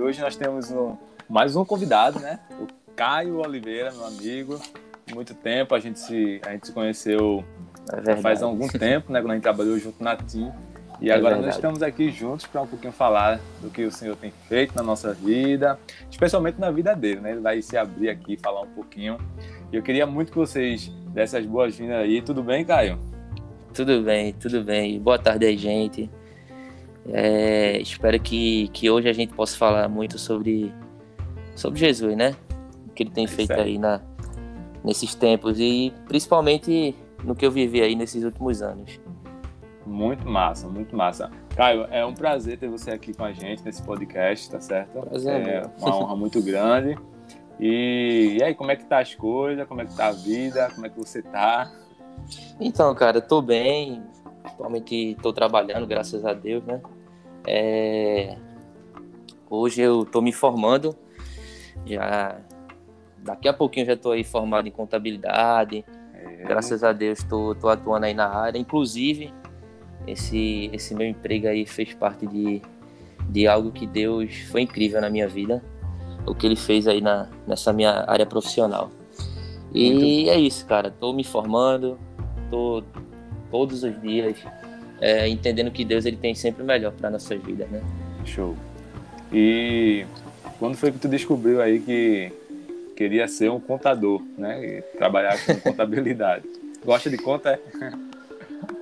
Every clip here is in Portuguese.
E hoje nós temos um, mais um convidado, né? O Caio Oliveira, meu amigo. Muito tempo, a gente se, a gente se conheceu é faz algum tempo, né? Quando a gente trabalhou junto na TIM. E é agora verdade. nós estamos aqui juntos para um pouquinho falar do que o Senhor tem feito na nossa vida, especialmente na vida dele, né? Ele vai se abrir aqui, falar um pouquinho. E eu queria muito que vocês dessem as boas-vindas aí. Tudo bem, Caio? Tudo bem, tudo bem. Boa tarde aí, gente. É, espero que, que hoje a gente possa falar muito sobre, sobre Jesus, né? O que ele tem é feito aí na, nesses tempos e principalmente no que eu vivi aí nesses últimos anos. Muito massa, muito massa. Caio, é um prazer ter você aqui com a gente nesse podcast, tá certo? Prazer, é uma honra muito grande. E, e aí, como é que tá as coisas? Como é que tá a vida? Como é que você tá? Então, cara, tô bem. Atualmente tô trabalhando, graças a Deus, né? É... Hoje eu tô me formando. Já daqui a pouquinho já tô aí formado em contabilidade. É. Graças a Deus tô, tô atuando aí na área. Inclusive, esse, esse meu emprego aí fez parte de, de algo que Deus foi incrível na minha vida, o que ele fez aí na, nessa minha área profissional. E é isso, cara. Tô me formando, tô todos os dias é, entendendo que Deus ele tem sempre o melhor para nossas vidas, né? Show. E quando foi que tu descobriu aí que queria ser um contador, né? E trabalhar com contabilidade? Gosta de conta? É?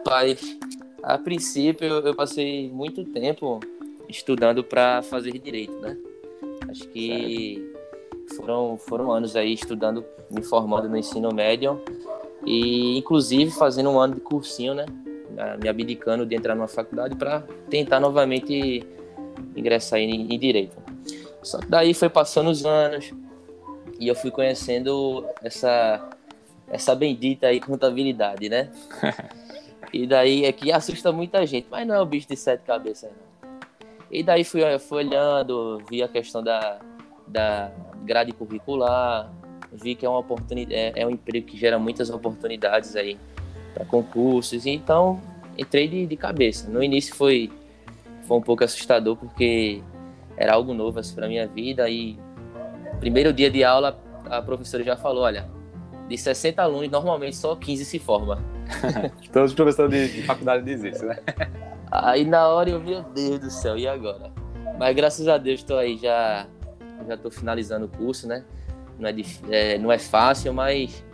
Pai, a princípio, eu passei muito tempo estudando para fazer direito, né? Acho que foram, foram anos aí estudando, me formando no ensino médio e, inclusive, fazendo um ano de cursinho, né? Me abdicando de entrar numa faculdade para tentar novamente ingressar em, em direito. Só que daí foi passando os anos e eu fui conhecendo essa essa bendita aí contabilidade, né? E daí é que assusta muita gente, mas não é o bicho de sete cabeças, não. E daí fui, fui olhando, vi a questão da, da grade curricular, vi que é uma oportunidade, é, é um emprego que gera muitas oportunidades aí para concursos, então entrei de, de cabeça. No início foi, foi um pouco assustador porque era algo novo assim, para minha vida e primeiro dia de aula a professora já falou, olha, de 60 alunos, normalmente só 15 se forma. Todos os professores de, de faculdade dizem isso, né? Aí na hora eu, meu Deus do céu, e agora? Mas graças a Deus estou aí, já já estou finalizando o curso, né? Não é, é, não é fácil, mas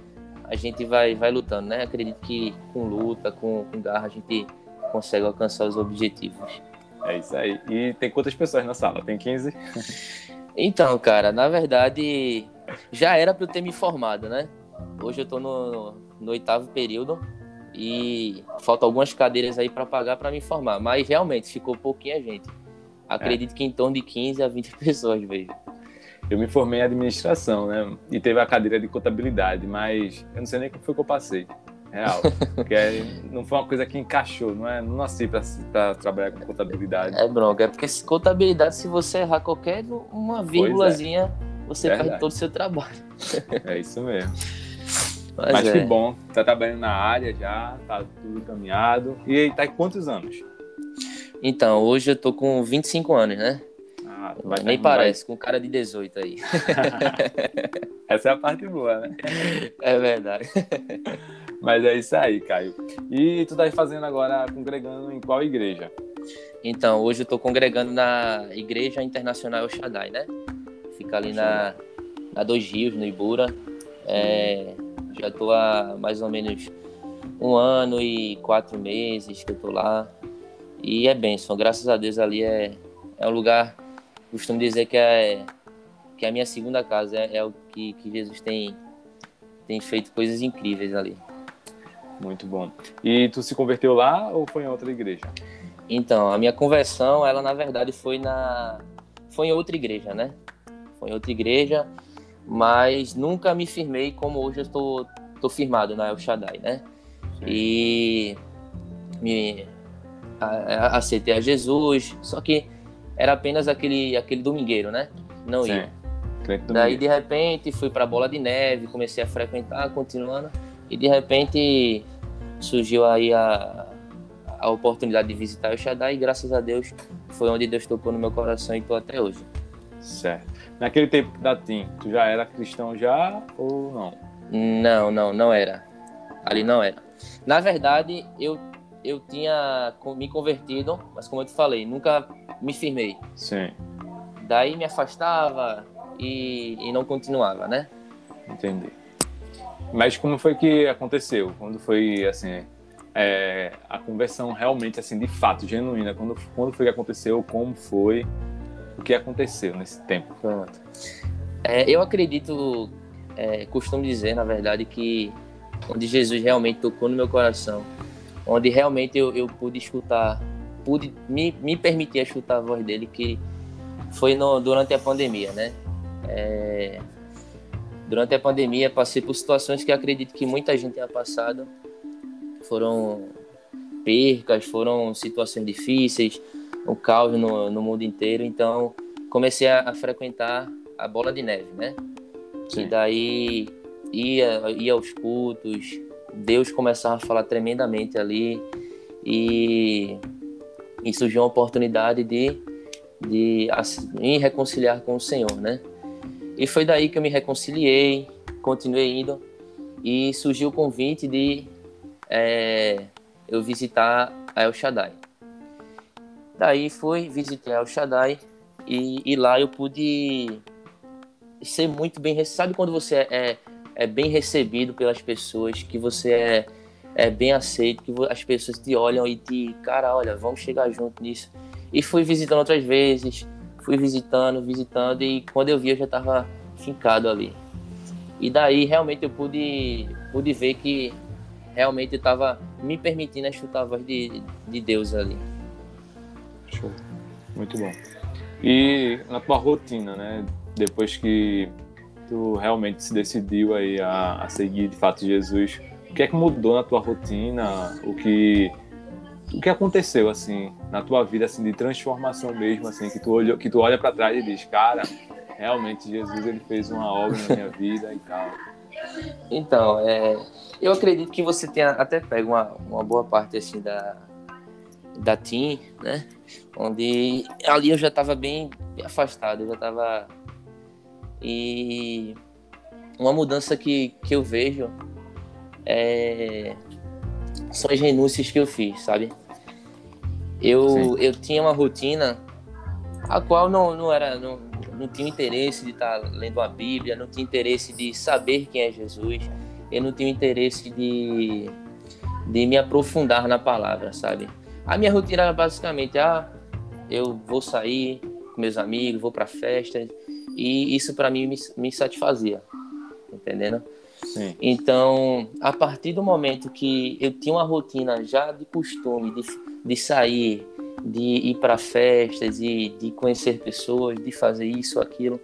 a gente vai, vai lutando, né? Acredito que com luta, com, com garra, a gente consegue alcançar os objetivos. É isso aí. E tem quantas pessoas na sala? Tem 15? Então, cara, na verdade, já era para eu ter me formado, né? Hoje eu estou no, no oitavo período e faltam algumas cadeiras aí para pagar para me formar, mas realmente ficou pouquinha gente. Acredito é. que em torno de 15 a 20 pessoas vejo. Eu me formei em administração, né? E teve a cadeira de contabilidade, mas eu não sei nem como foi que eu passei. Real. Porque não foi uma coisa que encaixou, não é? Não nasci para trabalhar com contabilidade. É bronca, é porque contabilidade, se você errar qualquer uma é. vírgulazinha, é. você Verdade. perde todo o seu trabalho. É isso mesmo. Mas, Mas é. que bom, tá trabalhando na área já, tá tudo encaminhado. E aí, tá quantos anos? Então, hoje eu tô com 25 anos, né? Ah, Nem parece, vai... com cara de 18 aí. Essa é a parte boa, né? É verdade. Mas é isso aí, Caio. E tu tá fazendo agora, congregando em qual igreja? Então, hoje eu tô congregando na Igreja Internacional Shaddai, né? Fica ali na, na Dois Rios, no Ibura. É, já estou há mais ou menos um ano e quatro meses que eu estou lá. E é bênção, graças a Deus ali é, é um lugar, costumo dizer que é, que é a minha segunda casa, é, é o que, que Jesus tem, tem feito coisas incríveis ali. Muito bom. E tu se converteu lá ou foi em outra igreja? Então, a minha conversão, ela na verdade foi na foi em outra igreja, né? Foi em outra igreja mas nunca me firmei como hoje eu estou, estou firmado na El Shaddai, né? Sim. E me aceitei a Jesus, só que era apenas aquele, aquele domingueiro, né? Não Sim. ia. Daí de repente fui para bola de neve, comecei a frequentar, continuando, e de repente surgiu aí a, a oportunidade de visitar o Shaddai e graças a Deus foi onde Deus tocou no meu coração e estou até hoje. Certo. Naquele tempo da TIM, tu já era cristão já ou não? Não, não, não era. Ali não era. Na verdade, eu, eu tinha me convertido, mas como eu te falei, nunca me firmei. Sim. Daí me afastava e, e não continuava, né? Entendi. Mas como foi que aconteceu? Quando foi, assim, é, a conversão realmente, assim, de fato, genuína? Quando, quando foi que aconteceu? Como foi? O que aconteceu nesse tempo? Pronto. É, eu acredito, é, costumo dizer, na verdade, que onde Jesus realmente tocou no meu coração, onde realmente eu, eu pude escutar, pude me, me permitir escutar a voz dele, que foi no, durante a pandemia, né? É, durante a pandemia passei por situações que acredito que muita gente tenha passado. Foram percas, foram situações difíceis, um caos no, no mundo inteiro. Então comecei a, a frequentar a bola de neve, né? Sim. E daí ia, ia aos cultos, Deus começava a falar tremendamente ali e, e surgiu uma oportunidade de, de me reconciliar com o Senhor, né? E foi daí que eu me reconciliei, continuei indo e surgiu o convite de é, eu visitar a El Shaddai. Daí fui, visitei a El Shaddai e, e lá eu pude ser muito bem recebido. Sabe quando você é, é, é, bem recebido pelas pessoas, que você é, é bem aceito, que as pessoas te olham e te, cara, olha, vamos chegar junto nisso. E fui visitando outras vezes, fui visitando, visitando, e quando eu vi eu já estava fincado ali. E daí realmente eu pude, pude ver que realmente estava me permitindo escutar a voz de, de Deus ali. Show. Muito bom. E na tua rotina, né? Depois que tu realmente se decidiu aí a, a seguir de fato Jesus, o que é que mudou na tua rotina? O que o que aconteceu assim na tua vida assim de transformação mesmo assim que tu olhou, que tu olha para trás e diz, cara, realmente Jesus ele fez uma obra na minha vida e tal. Então, é, eu acredito que você tenha até pego uma, uma boa parte assim da da Team, né? Onde ali eu já estava bem afastado, eu já estava e uma mudança que, que eu vejo é, são as renúncias que eu fiz, sabe? Eu, eu tinha uma rotina a qual não, não era não, não tinha interesse de estar lendo a Bíblia, não tinha interesse de saber quem é Jesus, eu não tinha interesse de, de me aprofundar na palavra, sabe? A minha rotina era basicamente, ah, eu vou sair com meus amigos, vou para festas, e isso para mim me, me satisfazia, entendendo? Sim. Então, a partir do momento que eu tinha uma rotina já de costume de, de sair, de ir para festas e de conhecer pessoas, de fazer isso, aquilo.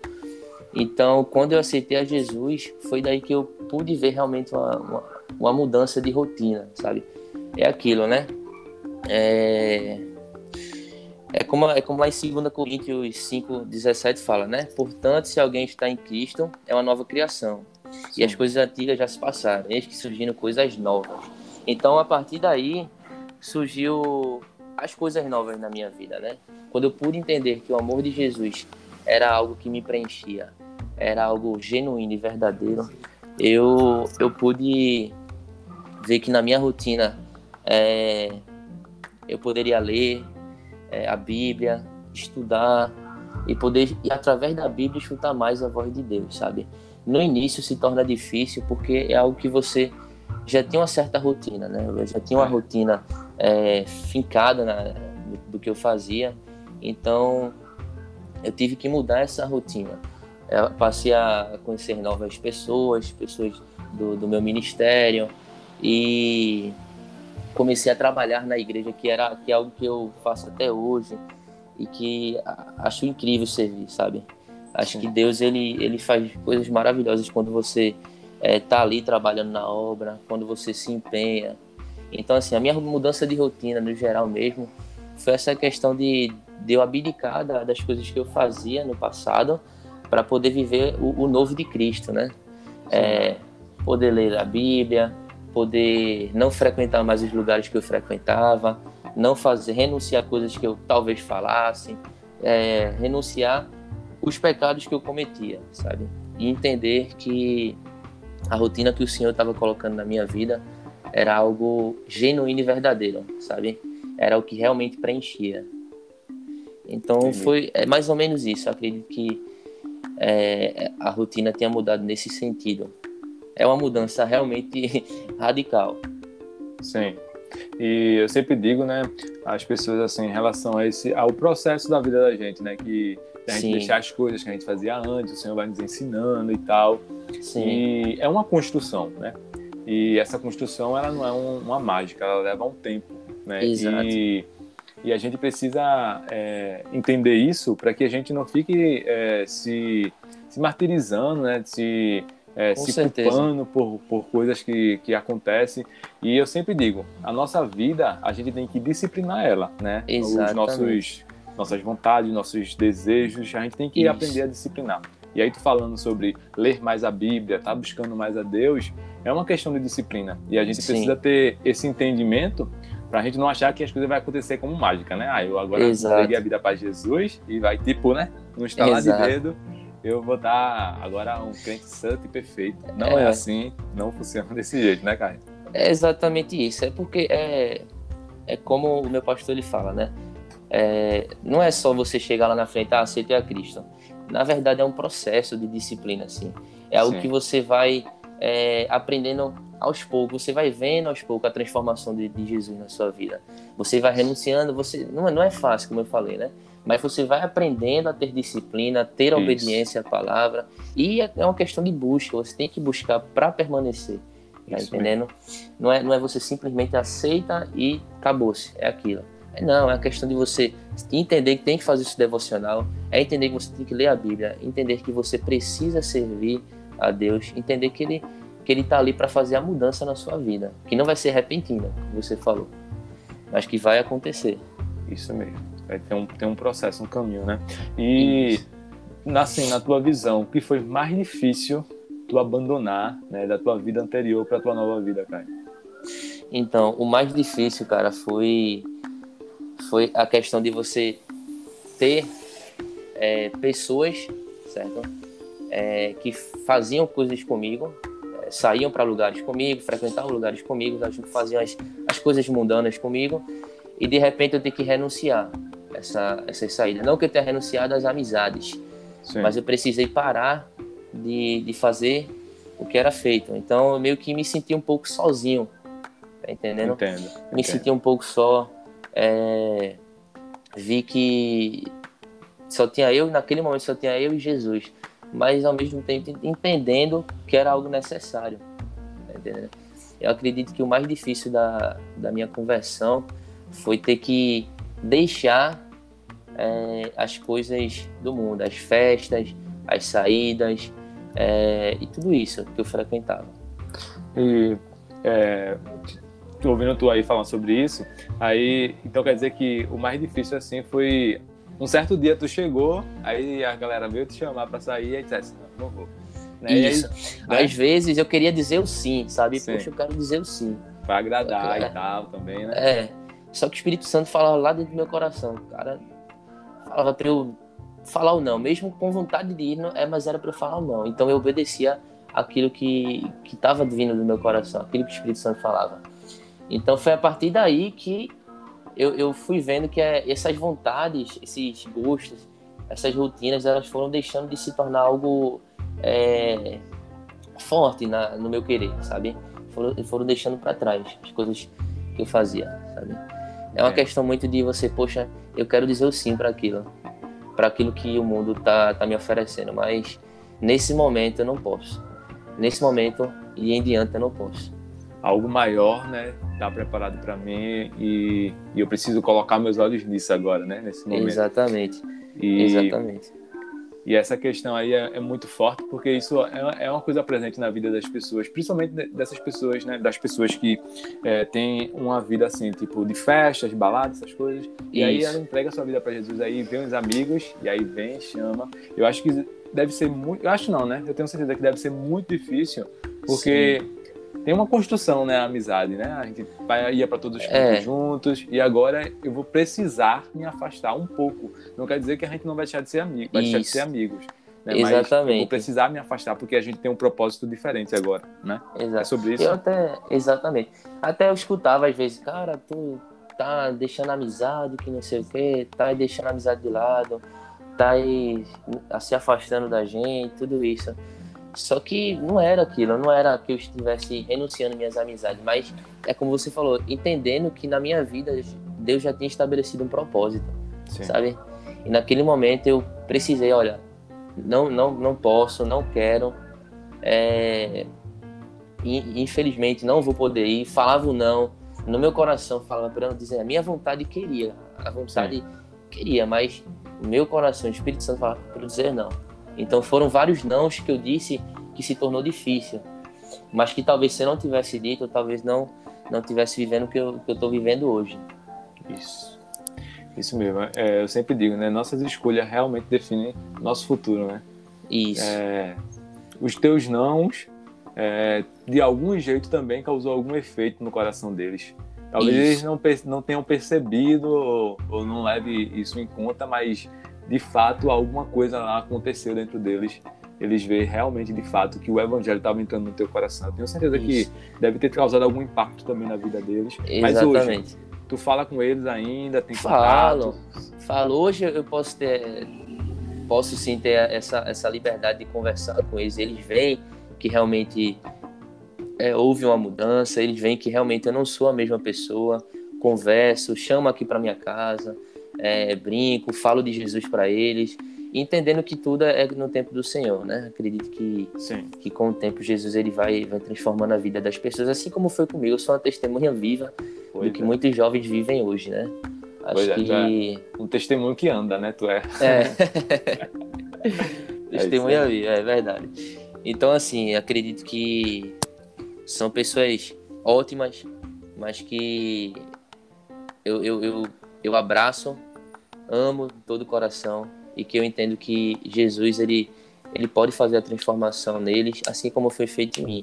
Então, quando eu aceitei a Jesus, foi daí que eu pude ver realmente uma, uma, uma mudança de rotina, sabe? É aquilo, né? É, é como, é como lá em 2 Coríntios 5, 17 fala, né? Portanto, se alguém está em Cristo, é uma nova criação. Sim. E as coisas antigas já se passaram, eis que surgiram coisas novas. Então, a partir daí, surgiu as coisas novas na minha vida, né? Quando eu pude entender que o amor de Jesus era algo que me preenchia, era algo genuíno e verdadeiro, eu, eu pude ver que na minha rotina é, eu poderia ler é, a Bíblia, estudar e poder, e através da Bíblia, escutar mais a voz de Deus, sabe? No início se torna difícil porque é algo que você já tinha uma certa rotina, né? Eu já tinha uma rotina é, fincada na, do, do, que eu fazia, então eu tive que mudar essa rotina. Eu passei a conhecer novas pessoas, pessoas do, do meu ministério e comecei a trabalhar na igreja, que era que é algo que eu faço até hoje e que acho incrível servir, sabe? Acho Sim. que Deus ele ele faz coisas maravilhosas quando você está é, ali trabalhando na obra, quando você se empenha. Então assim, a minha mudança de rotina no geral mesmo foi essa questão de, de eu abdicar da, das coisas que eu fazia no passado para poder viver o, o, novo de Cristo, né? É, poder ler a Bíblia, poder não frequentar mais os lugares que eu frequentava, não fazer, renunciar a coisas que eu talvez falasse, é, renunciar os pecados que eu cometia, sabe? E entender que a rotina que o Senhor estava colocando na minha vida era algo genuíno e verdadeiro, sabe? Era o que realmente preenchia. Então Entendi. foi é mais ou menos isso. Eu acredito que é, a rotina tenha mudado nesse sentido. É uma mudança realmente radical. Sim. E eu sempre digo, né, às pessoas assim, em relação a esse, ao processo da vida da gente, né, que a gente Sim. deixar as coisas que a gente fazia antes, o Senhor vai nos ensinando e tal. Sim. E é uma construção, né? E essa construção, ela não é um, uma mágica, ela leva um tempo, né? Exato. E, e a gente precisa é, entender isso para que a gente não fique é, se, se martirizando, né? Se é, se certeza. culpando por, por coisas que, que acontecem. E eu sempre digo, a nossa vida, a gente tem que disciplinar ela, né? Exatamente. Os nossos, nossas vontades, nossos desejos, a gente tem que Isso. aprender a disciplinar. E aí tu falando sobre ler mais a Bíblia, tá buscando mais a Deus, é uma questão de disciplina. E a gente Sim. precisa ter esse entendimento para a gente não achar que as coisas vão acontecer como mágica, né? Ah, eu agora peguei a vida para Jesus e vai tipo, né? No estalar Exato. de dedo, eu vou dar agora um crente santo e perfeito. Não é, é assim, não funciona desse jeito, né, cara? É exatamente isso. É porque é, é como o meu pastor ele fala, né? É, não é só você chegar lá na frente, ah, aceitei a Cristo. Na verdade, é um processo de disciplina, assim. É algo Sim. que você vai é, aprendendo aos poucos, você vai vendo aos poucos a transformação de, de Jesus na sua vida. Você vai renunciando, você não, é, não é fácil, como eu falei, né? Mas você vai aprendendo a ter disciplina, a ter Isso. obediência à palavra, e é, é uma questão de busca, você tem que buscar para permanecer, tá Isso entendendo? Não é, não é você simplesmente aceita e acabou-se, é aquilo. É, não, é a questão de você entender que tem que fazer isso devocional, é entender que você tem que ler a Bíblia, entender que você precisa servir a Deus, entender que Ele que Ele está ali para fazer a mudança na sua vida, que não vai ser repentina, como você falou, mas que vai acontecer. Isso mesmo. Vai ter um, ter um processo, um caminho, né? E, assim, na tua visão, o que foi mais difícil tu abandonar, né, da tua vida anterior para tua nova vida, cara? Então, o mais difícil, cara, foi foi a questão de você ter é, pessoas, certo? É, que faziam coisas comigo, é, saíam para lugares comigo, frequentavam lugares comigo, faziam as, as coisas mundanas comigo, e de repente eu ter que renunciar essa, essa saída. Não que eu tenha renunciado às amizades, Sim. mas eu precisei parar de, de fazer o que era feito. Então eu meio que me senti um pouco sozinho, tá entendendo? Entendo. Me entendo. senti um pouco só. É, vi que só tinha eu, naquele momento só tinha eu e Jesus, mas ao mesmo tempo entendendo que era algo necessário. Tá entendendo? Eu acredito que o mais difícil da, da minha conversão foi ter que deixar é, as coisas do mundo, as festas, as saídas é, e tudo isso que eu frequentava. E é, ouvindo tu aí falando sobre isso, aí então quer dizer que o mais difícil assim foi um certo dia tu chegou, aí a galera veio te chamar para sair e disse, não, não vou. Né? Isso. Aí, né? Às vezes eu queria dizer o sim, sabe? Sim. Poxa, eu quero dizer o sim. Pra agradar e tal também, né? É. Só que o Espírito Santo falava lá dentro do meu coração, cara. Falava pra eu falar o não, mesmo com vontade de ir, não, é, mas era para eu falar o não. Então eu obedecia aquilo que que estava vindo do meu coração, aquilo que o Espírito Santo falava. Então foi a partir daí que eu, eu fui vendo que é, essas vontades, esses gostos, essas rotinas, elas foram deixando de se tornar algo é, forte na, no meu querer, sabe? Foram, foram deixando para trás as coisas que eu fazia, sabe? É uma é. questão muito de você, poxa, eu quero dizer o sim para aquilo, para aquilo que o mundo tá, tá me oferecendo, mas nesse momento eu não posso. Nesse momento e em diante eu não posso. Algo maior, né, tá preparado para mim e, e, eu preciso colocar meus olhos nisso agora, né, nesse momento. Exatamente. E, Exatamente. E essa questão aí é, é muito forte porque isso é, é, uma coisa presente na vida das pessoas, principalmente dessas pessoas, né? Das pessoas que é, têm uma vida assim, tipo de festas, baladas, essas coisas. E isso. aí ela entrega a sua vida para Jesus, aí vem os amigos, e aí vem, chama. Eu acho que deve ser muito. Eu acho não, né? Eu tenho certeza que deve ser muito difícil, porque. Sim tem uma construção, né, a amizade, né? A gente ia para todos os é. juntos e agora eu vou precisar me afastar um pouco. Não quer dizer que a gente não vai deixar de ser amigo, vai deixar de ser amigos. Né? Exatamente. vou precisar me afastar porque a gente tem um propósito diferente agora, né? Exato. É sobre isso. Eu até, exatamente. Até eu escutava às vezes, cara, tu tá deixando amizade, que não sei o quê, tá deixando a amizade de lado, tá aí se afastando da gente, tudo isso. Só que não era aquilo, não era que eu estivesse renunciando minhas amizades, mas é como você falou, entendendo que na minha vida Deus já tinha estabelecido um propósito, Sim. sabe? E naquele momento eu precisei, olha, não, não, não posso, não quero, é, infelizmente não vou poder ir, falava o não, no meu coração falava para não dizer, a minha vontade queria, a vontade Sim. queria, mas o meu coração, o Espírito Santo falava para dizer não. Então foram vários nãos que eu disse que se tornou difícil, mas que talvez se eu não tivesse dito, eu talvez não não tivesse vivendo o que eu estou vivendo hoje. Isso. Isso mesmo. É, eu sempre digo, né? Nossas escolhas realmente definem nosso futuro, né? Isso. É, os teus nãos, é, de algum jeito também causou algum efeito no coração deles. Talvez isso. eles não, não tenham percebido ou, ou não leve isso em conta, mas de fato alguma coisa lá aconteceu dentro deles. Eles veem realmente de fato que o evangelho estava entrando no teu coração. Eu tenho certeza Isso. que deve ter causado algum impacto também na vida deles. Exatamente. Mas hoje, tu fala com eles ainda, tem Falo. Contato? Falo. Hoje eu posso ter posso sim ter essa, essa liberdade de conversar com eles. Eles veem que realmente é, houve uma mudança, eles veem que realmente eu não sou a mesma pessoa. Converso, chamo aqui para minha casa, é, brinco, falo de Jesus para eles, entendendo que tudo é no tempo do Senhor, né? Acredito que, Sim. que com o tempo Jesus ele vai, vai transformando a vida das pessoas, assim como foi comigo. Eu sou uma testemunha viva pois do que é. muitos jovens vivem hoje, né? Acho pois é, que... É um testemunho que anda, né? Tu é. É. testemunha é viva, é verdade. Então, assim, acredito que são pessoas ótimas, mas que eu, eu, eu, eu abraço amo de todo o coração e que eu entendo que Jesus ele ele pode fazer a transformação neles, assim como foi feito em mim.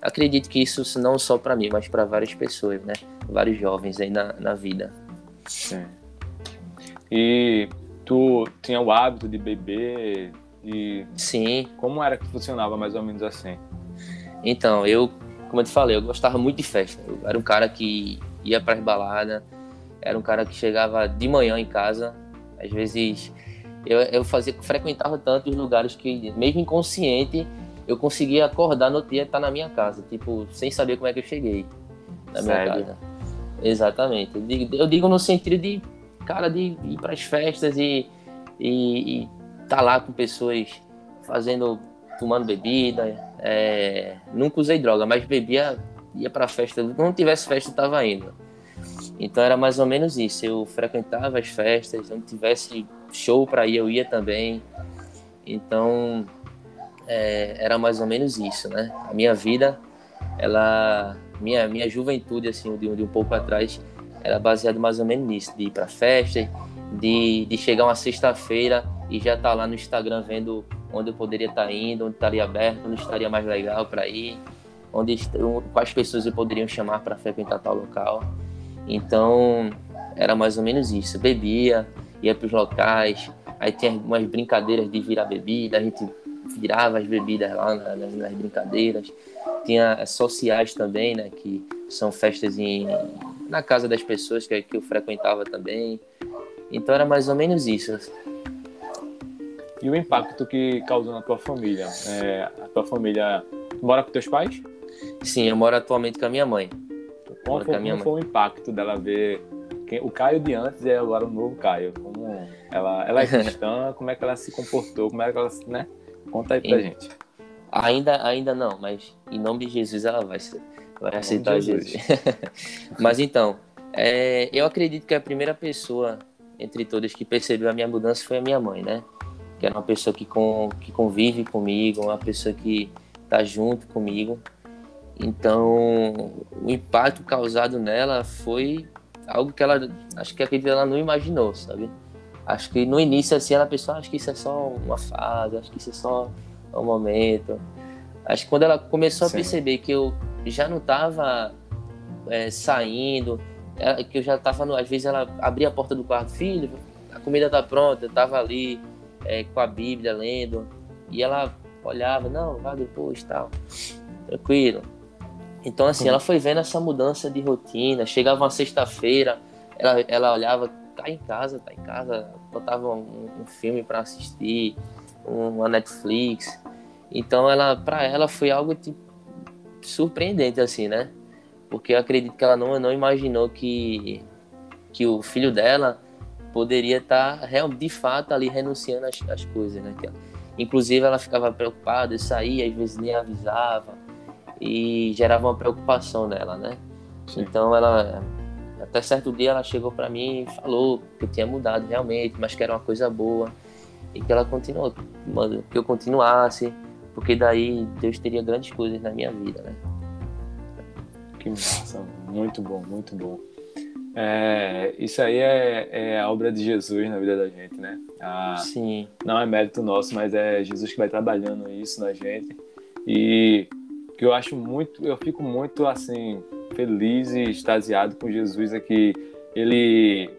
Acredito que isso não só para mim, mas para várias pessoas, né? Vários jovens aí na, na vida. Sim. E tu tinha o hábito de beber e sim. Como era que funcionava mais ou menos assim? Então, eu, como eu te falei, eu gostava muito de festa. Eu era um cara que ia para as baladas, era um cara que chegava de manhã em casa, às vezes eu, eu fazia, frequentava tantos lugares que, mesmo inconsciente, eu conseguia acordar no dia e estar na minha casa, tipo, sem saber como é que eu cheguei na minha Sério? casa. Exatamente. Eu digo, eu digo, no sentido de, cara, de ir para as festas e, e, e tá lá com pessoas fazendo, tomando bebida. É, nunca usei droga, mas bebia, ia para festa. Não tivesse festa, eu tava indo. Então era mais ou menos isso. Eu frequentava as festas, onde tivesse show para ir, eu ia também. Então é, era mais ou menos isso, né? A minha vida, ela, minha minha juventude assim de, de um pouco atrás, era baseada mais ou menos nisso, de ir para festa, de, de chegar uma sexta-feira e já estar tá lá no Instagram vendo onde eu poderia estar tá indo, onde estaria aberto, onde estaria mais legal para ir, onde quais pessoas eu poderiam chamar para frequentar tal local. Então, era mais ou menos isso. Bebia, ia para os locais, aí tinha algumas brincadeiras de virar bebida, a gente virava as bebidas lá nas, nas brincadeiras. Tinha sociais também, né, que são festas em, na casa das pessoas que, que eu frequentava também. Então era mais ou menos isso. E o impacto que causou na tua família? É, a tua família mora com teus pais? Sim, eu moro atualmente com a minha mãe. Como foi o impacto dela ver quem, o Caio de antes e agora o novo Caio? Como ela, ela é cristã, como é que ela se comportou, como é que ela, né? Conta aí pra em, gente. Ainda, ainda não, mas em nome de Jesus ela vai, vai aceitar Jesus. Jesus. mas então, é, eu acredito que a primeira pessoa entre todas que percebeu a minha mudança foi a minha mãe, né? Que era uma pessoa que, com, que convive comigo, uma pessoa que tá junto comigo. Então, o impacto causado nela foi algo que ela, acho que acredito ela não imaginou, sabe? Acho que no início, assim, ela pensou, acho que isso é só uma fase, acho que isso é só um momento. Acho que quando ela começou Sim. a perceber que eu já não estava é, saindo, ela, que eu já estava, às vezes ela abria a porta do quarto, filho, a comida tá pronta, eu estava ali é, com a Bíblia lendo, e ela olhava, não, vai depois, tal, tranquilo. Então, assim, ela foi vendo essa mudança de rotina, chegava uma sexta-feira, ela, ela olhava, tá em casa, tá em casa, botava um, um filme para assistir, uma Netflix. Então, ela, para ela foi algo tipo, surpreendente, assim, né? Porque eu acredito que ela não, não imaginou que, que o filho dela poderia estar tá, de fato ali renunciando às, às coisas, né? Inclusive ela ficava preocupada, saía, às vezes nem avisava e gerava uma preocupação nela, né? Sim. Então ela até certo dia ela chegou para mim e falou que eu tinha mudado realmente, mas que era uma coisa boa e que ela continuou, que eu continuasse, porque daí Deus teria grandes coisas na minha vida, né? Que massa, muito bom, muito bom. É, isso aí é, é, a obra de Jesus na vida da gente, né? A, Sim. Não é mérito nosso, mas é Jesus que vai trabalhando isso na gente. E que eu acho muito, eu fico muito assim feliz e extasiado com Jesus é que ele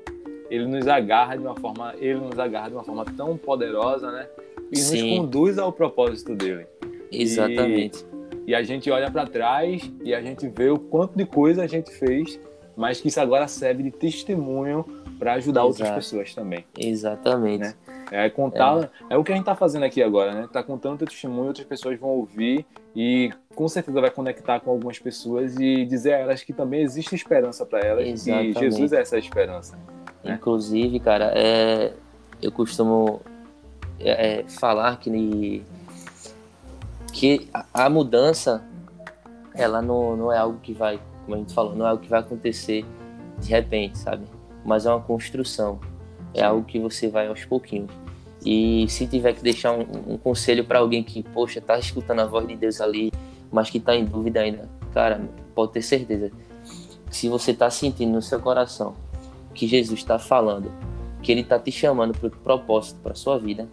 ele nos agarra de uma forma, ele nos agarra de uma forma tão poderosa, né? E Sim. nos conduz ao propósito dele. Exatamente. E, e a gente olha para trás e a gente vê o quanto de coisa a gente fez, mas que isso agora serve de testemunho para ajudar Exato. outras pessoas também. Exatamente. Né? É contar, é. é. o que a gente está fazendo aqui agora, né? Tá contando teu testemunho, outras pessoas vão ouvir e com certeza vai conectar com algumas pessoas e dizer a elas que também existe esperança para elas Exatamente. e Jesus é essa esperança. Né? Inclusive, cara, é, eu costumo é, é falar que que a, mudança ela não, não é algo que vai, como a gente falou, não é algo que vai acontecer de repente, sabe? Mas é uma construção, é algo que você vai aos pouquinhos. E se tiver que deixar um, um conselho para alguém que, poxa, tá escutando a voz de Deus ali, mas que tá em dúvida ainda, cara, pode ter certeza. Se você tá sentindo no seu coração que Jesus está falando, que ele tá te chamando para o propósito para sua vida,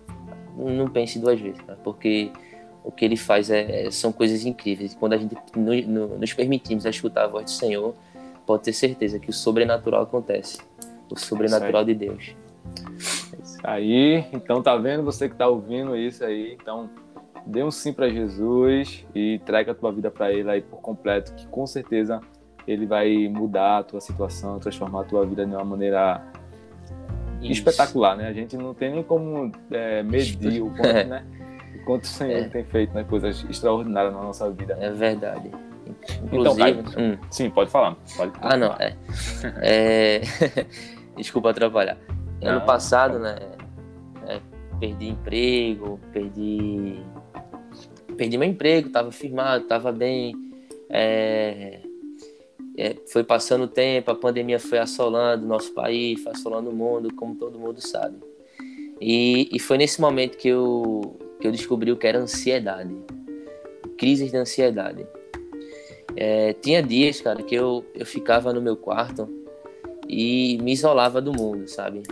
não pense duas vezes, cara, porque o que ele faz é, é são coisas incríveis. Quando a gente no, no, nos permitimos escutar a voz do Senhor, pode ter certeza que o sobrenatural acontece. O sobrenatural de Deus. Isso aí, então tá vendo você que tá ouvindo isso aí, então dê um sim para Jesus e entrega a tua vida para ele aí por completo, que com certeza ele vai mudar a tua situação, transformar a tua vida de uma maneira isso. espetacular, né? A gente não tem nem como é, medir o quanto, né? Quanto o Senhor é. tem feito né, coisas extraordinárias na nossa vida. É verdade. Então, Inclusive, então, hum. sim, pode falar. Pode, ah, não, é. é... Desculpa atrapalhar. Não, ano passado, né, é, perdi emprego, perdi perdi meu emprego, estava firmado, estava bem. É, é, foi passando o tempo, a pandemia foi assolando o nosso país, foi assolando o mundo, como todo mundo sabe. E, e foi nesse momento que eu que eu descobri o que era ansiedade, crises de ansiedade. É, tinha dias, cara, que eu, eu ficava no meu quarto e me isolava do mundo, sabe?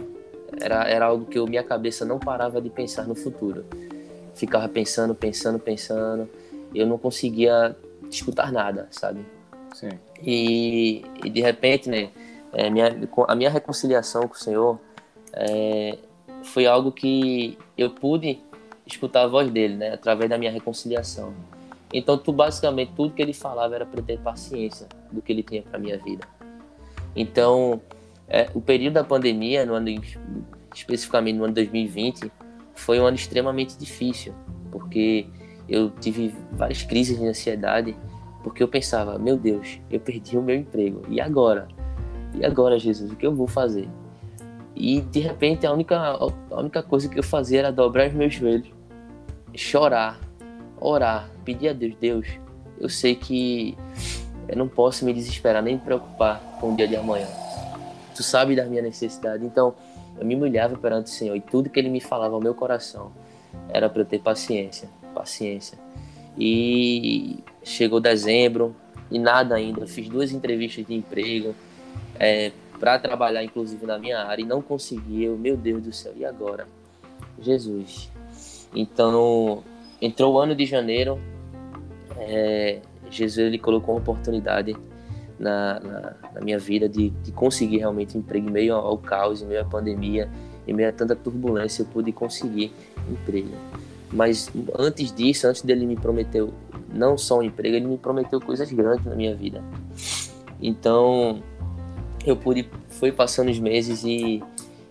Era, era algo que eu, minha cabeça não parava de pensar no futuro. Ficava pensando, pensando, pensando. Eu não conseguia escutar nada, sabe? Sim. E, e de repente, né, é, minha, a minha reconciliação com o Senhor é, foi algo que eu pude escutar a voz dele, né, através da minha reconciliação. Então, tu, basicamente, tudo que ele falava era para ter paciência do que ele tinha para minha vida. Então, é, o período da pandemia, no ano, especificamente no ano 2020, foi um ano extremamente difícil, porque eu tive várias crises de ansiedade, porque eu pensava, meu Deus, eu perdi o meu emprego, e agora? E agora, Jesus, o que eu vou fazer? E de repente a única, a única coisa que eu fazia era dobrar os meus joelhos chorar, orar, pedir a Deus, Deus, eu sei que eu não posso me desesperar nem me preocupar com o dia de amanhã. Tu sabe da minha necessidade, então eu me humilhava perante o Senhor e tudo que Ele me falava ao meu coração era para eu ter paciência, paciência. E chegou dezembro e nada ainda. Eu fiz duas entrevistas de emprego é, para trabalhar, inclusive na minha área, e não consegui. Eu, meu Deus do céu, e agora? Jesus, então, entrou o ano de janeiro, é, Jesus ele colocou uma oportunidade na, na, na minha vida de, de, conseguir realmente emprego em meio ao, ao caos, em meio à pandemia, em meio a tanta turbulência, eu pude conseguir emprego. Mas antes disso, antes dele me prometer não só um emprego, ele me prometeu coisas grandes na minha vida. Então, eu pude, foi passando os meses e,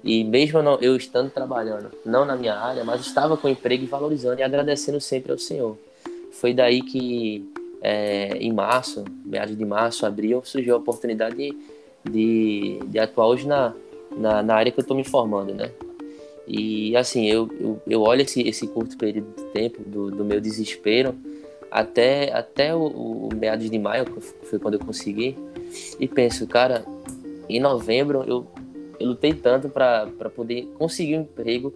e mesmo não, eu estando trabalhando, não na minha área, mas estava com emprego e valorizando e agradecendo sempre ao Senhor. Foi daí que é, em março, meados de março, abril, surgiu a oportunidade de, de, de atuar hoje na, na, na, área que eu estou me formando, né? E assim, eu, eu, eu olho esse, esse curto período de tempo do, do meu desespero até, até o, o meados de maio, que foi quando eu consegui, e penso, cara, em novembro eu, eu lutei tanto para poder conseguir um emprego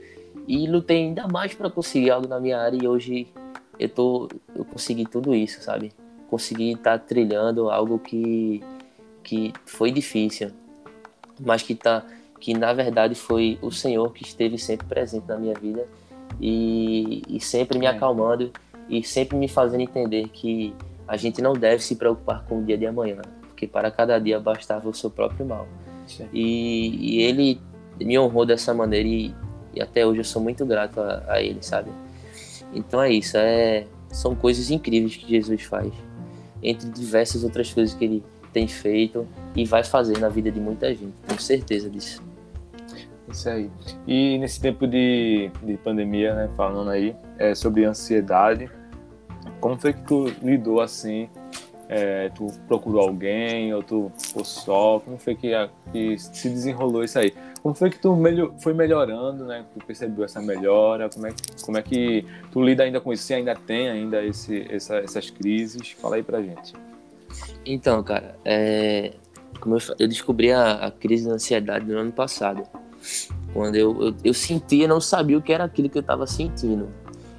e lutei ainda mais para conseguir algo na minha área e hoje eu tô eu consegui tudo isso, sabe? Consegui estar tá trilhando algo que que foi difícil, mas que tá que na verdade foi o Senhor que esteve sempre presente na minha vida e, e sempre me é. acalmando e sempre me fazendo entender que a gente não deve se preocupar com o dia de amanhã, porque para cada dia bastava o seu próprio mal. E, e, ele me honrou dessa maneira e, e, até hoje eu sou muito grato a, a, ele, sabe? Então é isso, é, são coisas incríveis que Jesus faz, entre diversas outras coisas que ele tem feito e vai fazer na vida de muita gente, tenho certeza disso. Isso aí. E nesse tempo de, de pandemia, né, falando aí é, sobre ansiedade, como foi que tu lidou assim? É, tu procurou alguém ou tu ficou só? Como foi que, que se desenrolou isso aí? Como foi que tu melhor, foi melhorando, né? Tu percebeu essa melhora? Como é, como é que tu lida ainda com isso? Se ainda tem ainda esse, essa, essas crises? Fala aí pra gente. Então, cara, é, como eu, eu descobri a, a, crise da ansiedade no ano passado. Quando eu, eu, eu sentia, não sabia o que era aquilo que eu estava sentindo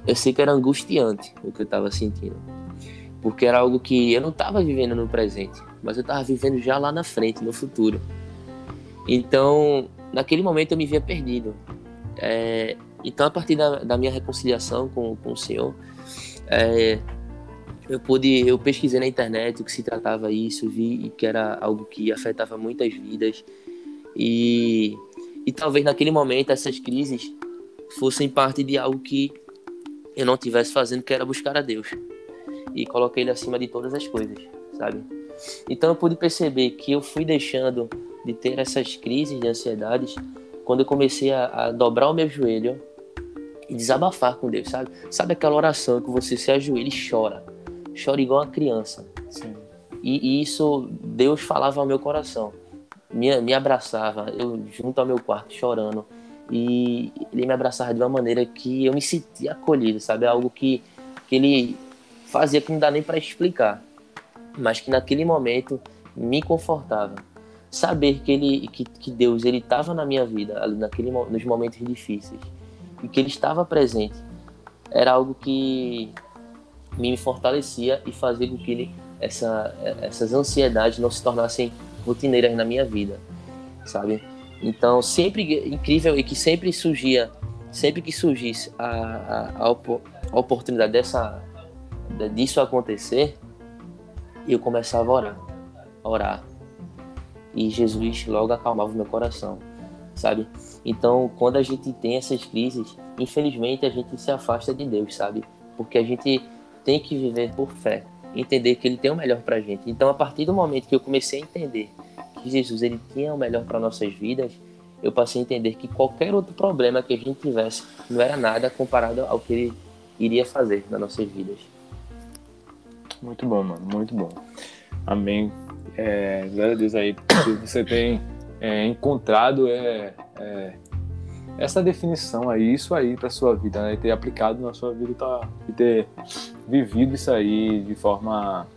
eu sei que era angustiante o que eu estava sentindo. Porque era algo que eu não estava vivendo no presente, mas eu estava vivendo já lá na frente, no futuro. Então, naquele momento eu me via perdido. É, então, a partir da, da, minha reconciliação com, com o Senhor, é, eu pude, eu pesquisei na internet o que se tratava isso, vi que era algo que afetava muitas vidas e, e talvez naquele momento essas crises fossem parte de algo que eu não tivesse fazendo, que era buscar a Deus. E coloquei Ele acima de todas as coisas, sabe? Então eu pude perceber que eu fui deixando de ter essas crises de ansiedades quando eu comecei a, a dobrar o meu joelho e desabafar com Deus, sabe? Sabe aquela oração que você se ajoelha e chora? Chora igual uma criança. Sim. E, e isso Deus falava ao meu coração. Me, me abraçava, eu junto ao meu quarto chorando e ele me abraçava de uma maneira que eu me sentia acolhido, sabe? Algo que, que ele fazia que não dá nem para explicar, mas que naquele momento me confortava. Saber que ele, que, que Deus, ele estava na minha vida, ali naquele, nos momentos difíceis, e que ele estava presente, era algo que me fortalecia e fazia com que ele, essa, essas ansiedades não se tornassem rotineiras na minha vida, sabe? Então, sempre incrível e que sempre surgia, sempre que surgisse a, a, a, a oportunidade dessa, disso acontecer, eu começava a orar, a orar. E Jesus logo acalmava o meu coração, sabe? Então, quando a gente tem essas crises, infelizmente a gente se afasta de Deus, sabe? Porque a gente tem que viver por fé, entender que Ele tem o melhor pra gente. Então, a partir do momento que eu comecei a entender que Jesus ele tinha o melhor para nossas vidas, eu passei a entender que qualquer outro problema que a gente tivesse não era nada comparado ao que ele iria fazer nas nossas vidas. Muito bom, mano, muito bom. Amém. É, glória a Deus aí, que você tem é, encontrado é, é, essa definição aí, isso aí para sua vida, né? E ter aplicado na sua vida tá, e ter vivido isso aí de forma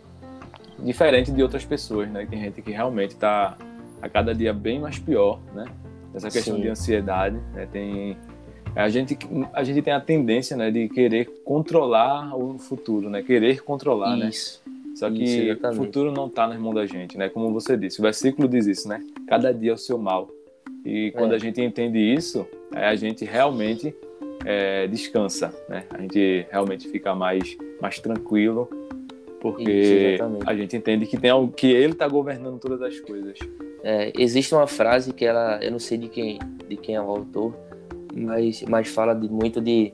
diferente de outras pessoas, né? Tem gente que realmente está a cada dia bem mais pior, né? Essa questão Sim. de ansiedade, né? Tem a gente a gente tem a tendência, né, de querer controlar o futuro, né? Querer controlar, né? isso. né? Só que isso, o futuro não está nas mãos da gente, né? Como você disse, o versículo diz isso, né? Cada dia é o seu mal. E quando é. a gente entende isso, a gente realmente é, descansa, né? A gente realmente fica mais mais tranquilo Porque Isso, a gente entende que tem algo que ele está governando todas as coisas. É, existe uma frase que ela, eu não sei de quem, de quem é o autor, mas, mas fala de, muito de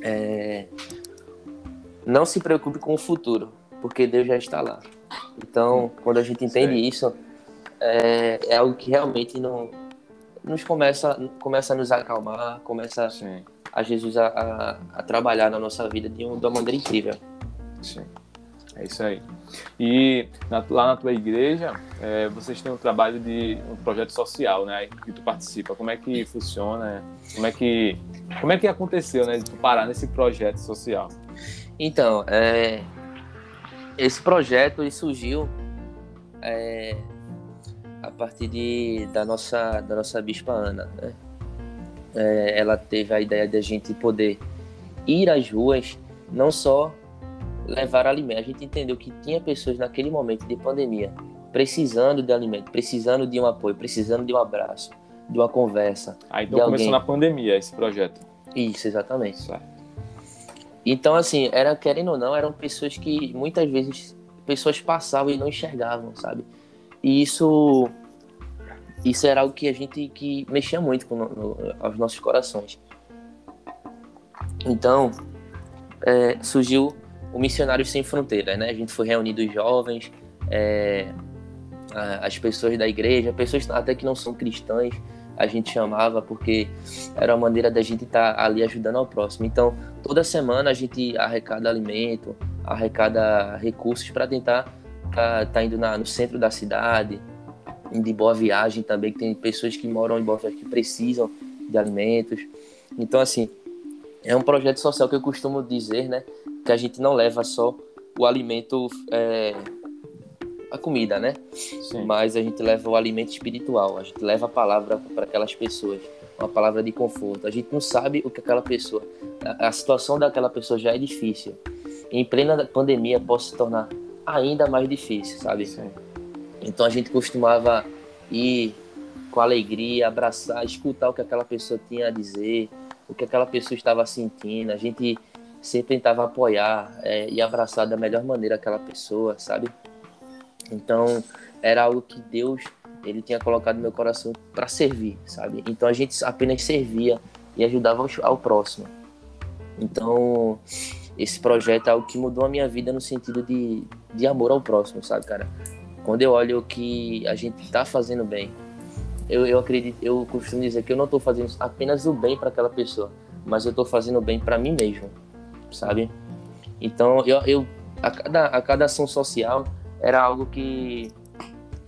é, não se preocupe com o futuro, porque Deus já está lá. Então, quando a gente entende isso, é, é, algo que realmente não nos começa, começa a nos acalmar, começa Sim. a Jesus a, a, a, trabalhar na nossa vida de, um, de uma maneira incrível. Sim. É isso aí. E na, lá na tua igreja, é, vocês têm um trabalho de um projeto social, né? Que tu participa. Como é que funciona? Como é que como é que aconteceu, né? De tu parar nesse projeto social? Então, é, esse projeto surgiu é, a partir de, da nossa da nossa bispa Ana, né? É, ela teve a ideia de a gente poder ir às ruas, não só levar alimento. A gente entendeu que tinha pessoas naquele momento de pandemia precisando de alimento, precisando de um apoio, precisando de um abraço, de uma conversa. Aí então começou alguém. na pandemia esse projeto. Isso, exatamente. Certo. Então, assim, era querendo ou não, eram pessoas que muitas vezes pessoas passavam e não enxergavam, sabe? E isso isso era algo que a gente que mexia muito com no, no, aos nossos corações. Então, é, surgiu o Missionários Sem Fronteiras, né? A gente foi reunido os jovens, é, as pessoas da igreja, pessoas até que não são cristãs, a gente chamava porque era uma maneira da gente estar tá ali ajudando ao próximo. Então, toda semana a gente arrecada alimento, arrecada recursos para tentar estar tá, tá indo na, no centro da cidade, de Boa Viagem também, que tem pessoas que moram em Boa Viagem que precisam de alimentos. Então, assim, é um projeto social que eu costumo dizer, né? Que a gente não leva só o alimento, é, a comida, né? Sim. Mas a gente leva o alimento espiritual, a gente leva a palavra para aquelas pessoas, uma palavra de conforto. A gente não sabe o que aquela pessoa, a, a situação daquela pessoa já é difícil. Em plena pandemia pode se tornar ainda mais difícil, sabe? Sim. Então a gente costumava ir com alegria, abraçar, escutar o que aquela pessoa tinha a dizer, o que aquela pessoa estava sentindo. A gente sempre tentava apoiar é, e abraçar da melhor maneira aquela pessoa, sabe? Então, era algo que Deus ele tinha colocado no meu coração para servir, sabe? Então a gente apenas servia e ajudava ao próximo. Então, esse projeto é algo que mudou a minha vida no sentido de, de amor ao próximo, sabe, cara? Quando eu olho que a gente está fazendo bem, eu, eu acredito, eu costumo dizer que eu não estou fazendo apenas o bem para aquela pessoa, mas eu estou fazendo o bem para mim mesmo sabe? Então, eu, eu a, cada, a cada ação social era algo que,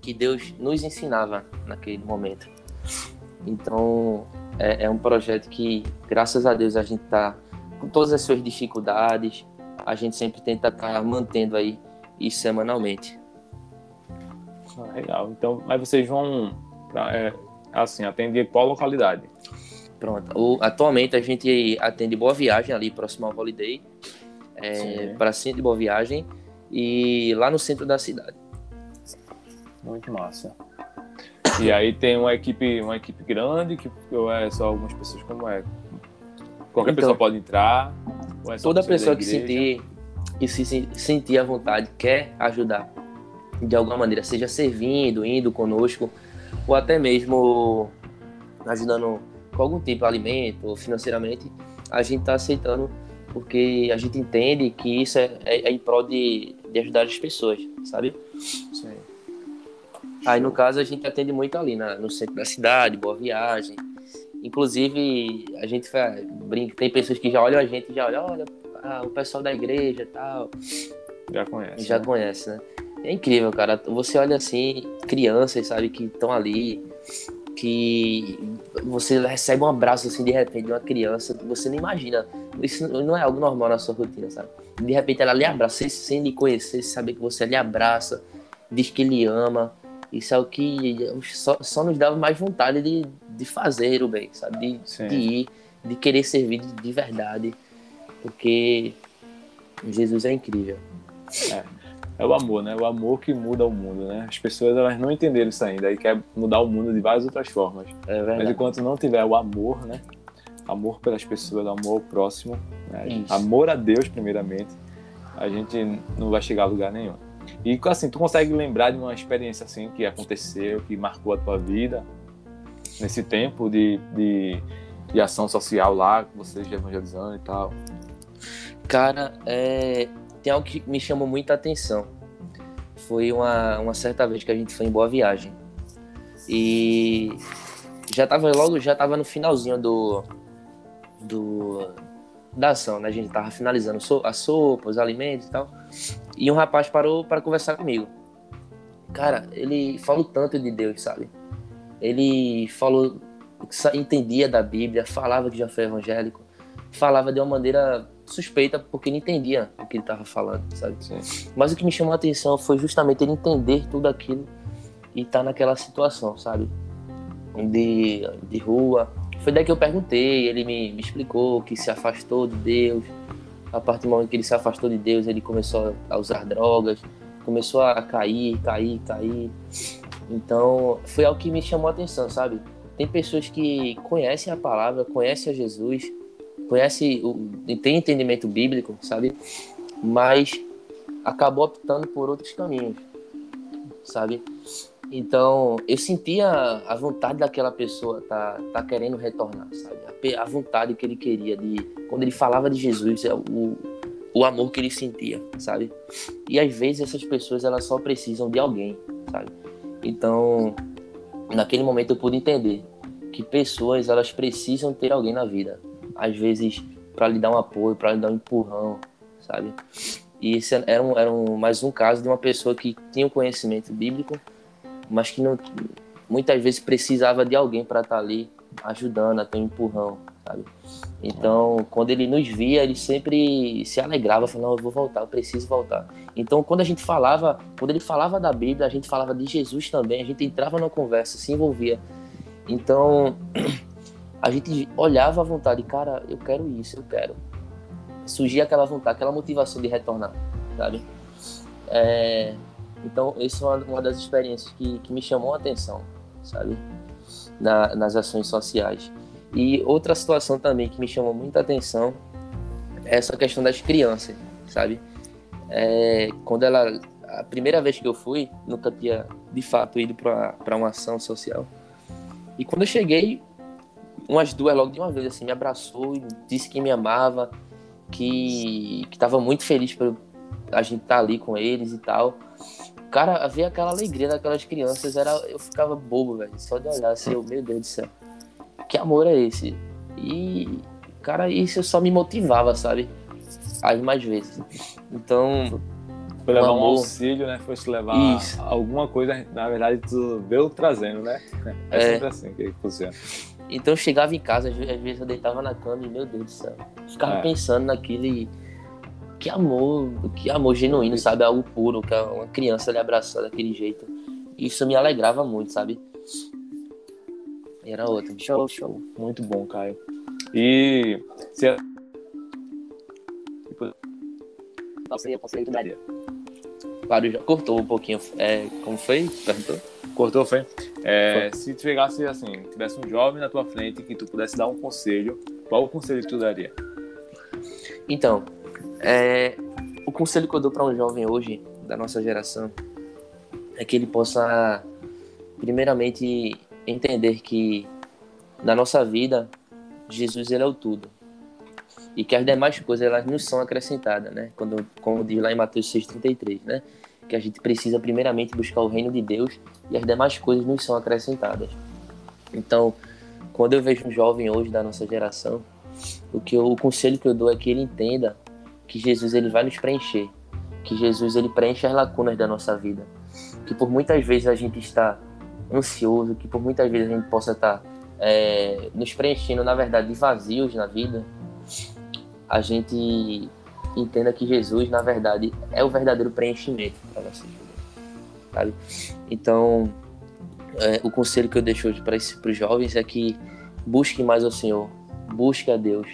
que Deus nos ensinava naquele momento. Então, é, é um projeto que, graças a Deus, a gente está com todas as suas dificuldades, a gente sempre tenta estar tá mantendo aí isso semanalmente. Ah, legal. Então, mas vocês vão, é, assim, atender qual localidade? Pronto. O, atualmente a gente atende Boa Viagem ali próximo ao Holiday, é, para centro de Boa Viagem e lá no centro da cidade. Muito massa. E aí tem uma equipe, uma equipe grande que ou é só algumas pessoas como é? Qualquer então, pessoa pode entrar. É toda pessoa que sentir que se sentir à vontade quer ajudar de alguma maneira, seja servindo, indo conosco ou até mesmo ajudando com algum tipo de alimento, financeiramente, a gente está aceitando porque a gente entende que isso é, é, é em prol de, de, ajudar as pessoas, sabe? Sim. Aí, no caso, a gente atende muito ali na, no centro da cidade, Boa Viagem. Inclusive, a gente brinca, tem pessoas que já olham a gente já olham, olha, ah, o pessoal da igreja e tal. Já conhece. Já né? conhece, né? É incrível, cara. Você olha assim, crianças, sabe, que estão ali, que você recebe um abraço assim de repente de uma criança, você não imagina. Isso não é algo normal na sua rotina, sabe? De repente ela lhe abraça, sem lhe conhecer, saber que você lhe abraça, diz que lhe ama. Isso é o que só, só nos dava mais vontade de, de fazer o bem, sabe? De, de ir, de querer servir de, de verdade. Porque Jesus é incrível. É é o amor, né? O amor que muda o mundo, né? As pessoas elas não entenderam isso ainda e quer mudar o mundo de várias outras formas. É Mas enquanto não tiver o amor, né? Amor pelas pessoas, amor ao próximo, né? amor a Deus primeiramente, a gente não vai chegar a lugar nenhum. E assim, tu consegue lembrar de uma experiência assim que aconteceu, que marcou a tua vida nesse tempo de, de, de ação social lá, que vocês evangelizando e tal? Cara, é, tem algo que me chamou muita atenção. Foi uma, uma certa vez que a gente foi em Boa Viagem. E já tava logo, já tava no finalzinho do, do da ação, né? A gente tava finalizando a sopa, os alimentos e tal. E um rapaz parou para conversar comigo. Cara, ele falou tanto de Deus, sabe? Ele falou, entendia da Bíblia, falava que já foi evangélico, falava de uma maneira suspeita porque não entendia o que ele estava falando, sabe? Sim. Mas o que me chamou a atenção foi justamente ele entender tudo aquilo e estar tá naquela situação, sabe? De, de rua. Foi daí que eu perguntei, ele me, me explicou que se afastou de Deus. A partir do momento que ele se afastou de Deus, ele começou a usar drogas, começou a cair, cair, cair. Então, foi algo que me chamou a atenção, sabe? Tem pessoas que conhecem a palavra, conhecem a Jesus, conhecem, tem entendimento bíblico, sabe? Mas acabou optando por outros caminhos, sabe? Então, eu sentia a vontade daquela pessoa tá, tá querendo retornar, sabe? A, vontade que ele queria de quando ele falava de Jesus, é o, o amor que ele sentia, sabe? E às vezes essas pessoas elas só precisam de alguém, sabe? Então, naquele momento eu pude entender que pessoas elas precisam ter alguém na vida, às vezes para lhe dar um apoio, para lhe dar um empurrão, sabe? E esse era, um, era um, mais um caso de uma pessoa que tinha um conhecimento bíblico, mas que não, muitas vezes precisava de alguém para estar tá ali ajudando, a ter um empurrão, sabe? Então, quando ele nos via, ele sempre se alegrava, falando: eu vou voltar, eu preciso voltar. Então, quando a gente falava, quando ele falava da Bíblia, a gente falava de Jesus também, a gente entrava na conversa, se envolvia. Então, a gente olhava à vontade, cara, eu quero isso, eu quero. Surgia aquela vontade, aquela motivação de retornar, sabe? É, então, isso é uma, das experiências que, que me chamou a atenção, sabe? Na, nas ações sociais. E outra situação também que me chamou muita atenção é essa questão das crianças, sabe? É, quando ela. A primeira vez que eu fui, nunca tinha de fato ido para uma ação social. E quando eu cheguei, umas duas logo de uma vez, assim, me abraçou e disse que me amava, que estava muito feliz por a gente estar tá ali com eles e tal. Cara, ver aquela alegria daquelas crianças, era, eu ficava bobo, velho. Só de olhar assim, eu, meu Deus do céu. Que amor é esse? E, cara, isso só me motivava, sabe? Aí mais vezes. Então. Foi levar um, amor... auxílio, né? Foi se levar isso. alguma coisa, na verdade, tu veio trazendo, né? É, é sempre assim que funciona. Então eu chegava em casa, às vezes eu deitava na cama e, meu Deus do céu, ficava é. pensando naquilo e que amor, que amor genuíno, sabe? Algo puro, que uma criança lhe abraçar daquele jeito. Isso me alegrava muito, sabe? Era outro. Show, show. Muito bom, Caio. E se que daria? Claro, já cortou um pouquinho. É, como foi? Perguntou? Cortou, foi? É. Se chegasse assim, tivesse um jovem na tua frente que tu pudesse dar um conselho, qual o conselho que tu daria? Então, é, o conselho que eu dou para um jovem hoje, da nossa geração, é que ele possa, primeiramente, entender que na nossa vida, Jesus ele é o tudo. E que as demais coisas elas nos são acrescentadas, né? Quando, como diz lá em Mateus 6,33, né? Que a gente precisa primeiramente buscar o reino de Deus e as demais coisas nos são acrescentadas. Então, quando eu vejo um jovem hoje da nossa geração, o que eu, o conselho que eu dou é que ele entenda que Jesus ele vai nos preencher, que Jesus ele preenche as lacunas da nossa vida, que por muitas vezes a gente está ansioso, que por muitas vezes a gente possa estar é, nos preenchendo na verdade de vazios na vida, a gente entenda que Jesus na verdade é o verdadeiro preenchimento para nossa vida, sabe? Então é, o conselho que eu deixo hoje para os jovens é que busque mais ao Senhor, busque a Deus,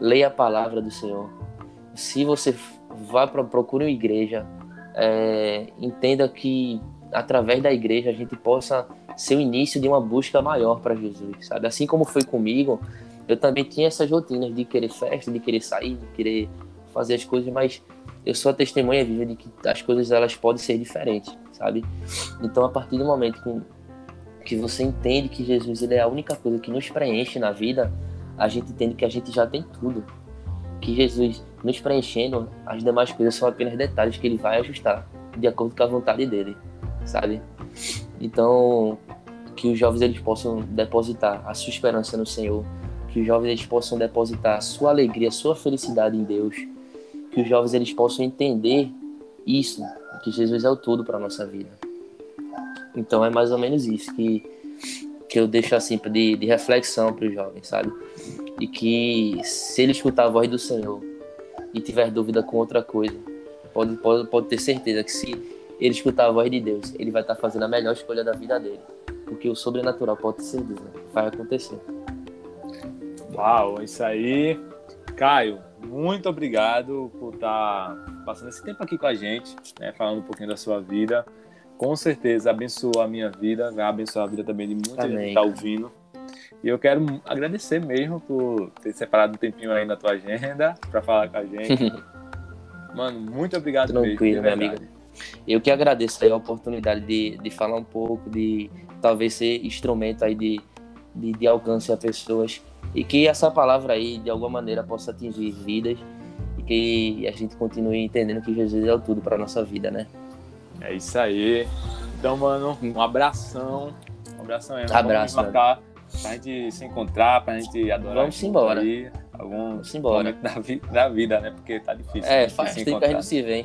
leia a palavra do Senhor, se você vai para procure uma igreja, é, entenda que através da igreja a gente possa ser o início de uma busca maior para Jesus, sabe? Assim como foi comigo, eu também tinha essas rotinas de querer festa, de querer sair, de querer fazer as coisas, mas eu sou a testemunha viva de que as coisas elas podem ser diferentes, sabe? Então, a partir do momento que, você entende que Jesus ele é a única coisa que nos preenche na vida, a gente entende que a gente já tem tudo. Que Jesus nos preenchendo, as demais coisas são apenas detalhes que ele vai ajustar de acordo com a vontade dele, sabe? Então, que os jovens eles possam depositar a sua esperança no Senhor, que os jovens eles possam depositar a sua alegria, a sua felicidade em Deus, que os jovens eles possam entender isso, que Jesus é o todo para nossa vida. Então é mais ou menos isso que que eu deixo assim de, de reflexão para os jovens, sabe? E que se ele escutar a voz do Senhor e tiver dúvida com outra coisa, pode, pode, pode ter certeza que se ele escutar a voz de Deus, ele vai estar fazendo a melhor escolha da vida dele. Porque o sobrenatural pode ser vai acontecer. Uau, isso aí. Caio, muito obrigado por estar passando esse tempo aqui com a gente, né, falando um pouquinho da sua vida. Com certeza abençoou a minha vida, vai abençoar a vida também de muita Amém. gente que está ouvindo. E eu quero agradecer mesmo por ter separado um tempinho aí na tua agenda para falar com a gente. Mano, muito obrigado Tranquilo, mesmo. meu amigo. Eu que agradeço a oportunidade de, de falar um pouco, de talvez ser instrumento aí de, de, de alcance a pessoas e que essa palavra aí, de alguma maneira, possa atingir vidas e que a gente continue entendendo que Jesus é o tudo para nossa vida, né? É isso aí. Então, mano, um abração. Um abração aí. Abraço. Vamos marcar pra gente se encontrar, pra gente adorar. Vamos embora. Aí, algum Vamos embora. Da, vi da, vida, né? Porque tá difícil. É, faz tempo que a gente se vê,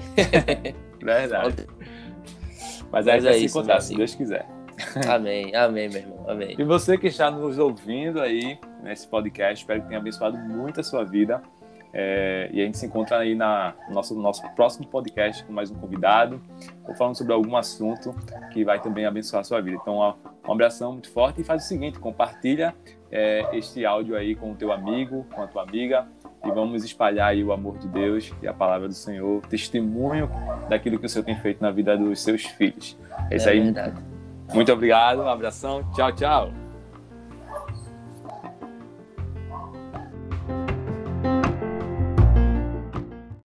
Verdade. Mas aí Mas é se isso, encontrar, se Deus quiser. Amém, amém, meu irmão, amém. E você que está nos ouvindo aí nesse podcast, espero que tenha abençoado muito a sua vida. É, e a gente se encontra aí na, no nosso, nosso próximo podcast com mais um convidado, ou falando sobre algum assunto que vai também abençoar a sua vida. Então, ó, um abração muito forte e faz o seguinte, compartilha é, este áudio aí com o teu amigo, com a tua amiga, e vamos espalhar aí o amor de Deus e a palavra do Senhor, testemunho daquilo que o Senhor tem feito na vida dos seus filhos. É isso é aí. Verdade. Muito obrigado, um abração, tchau, tchau.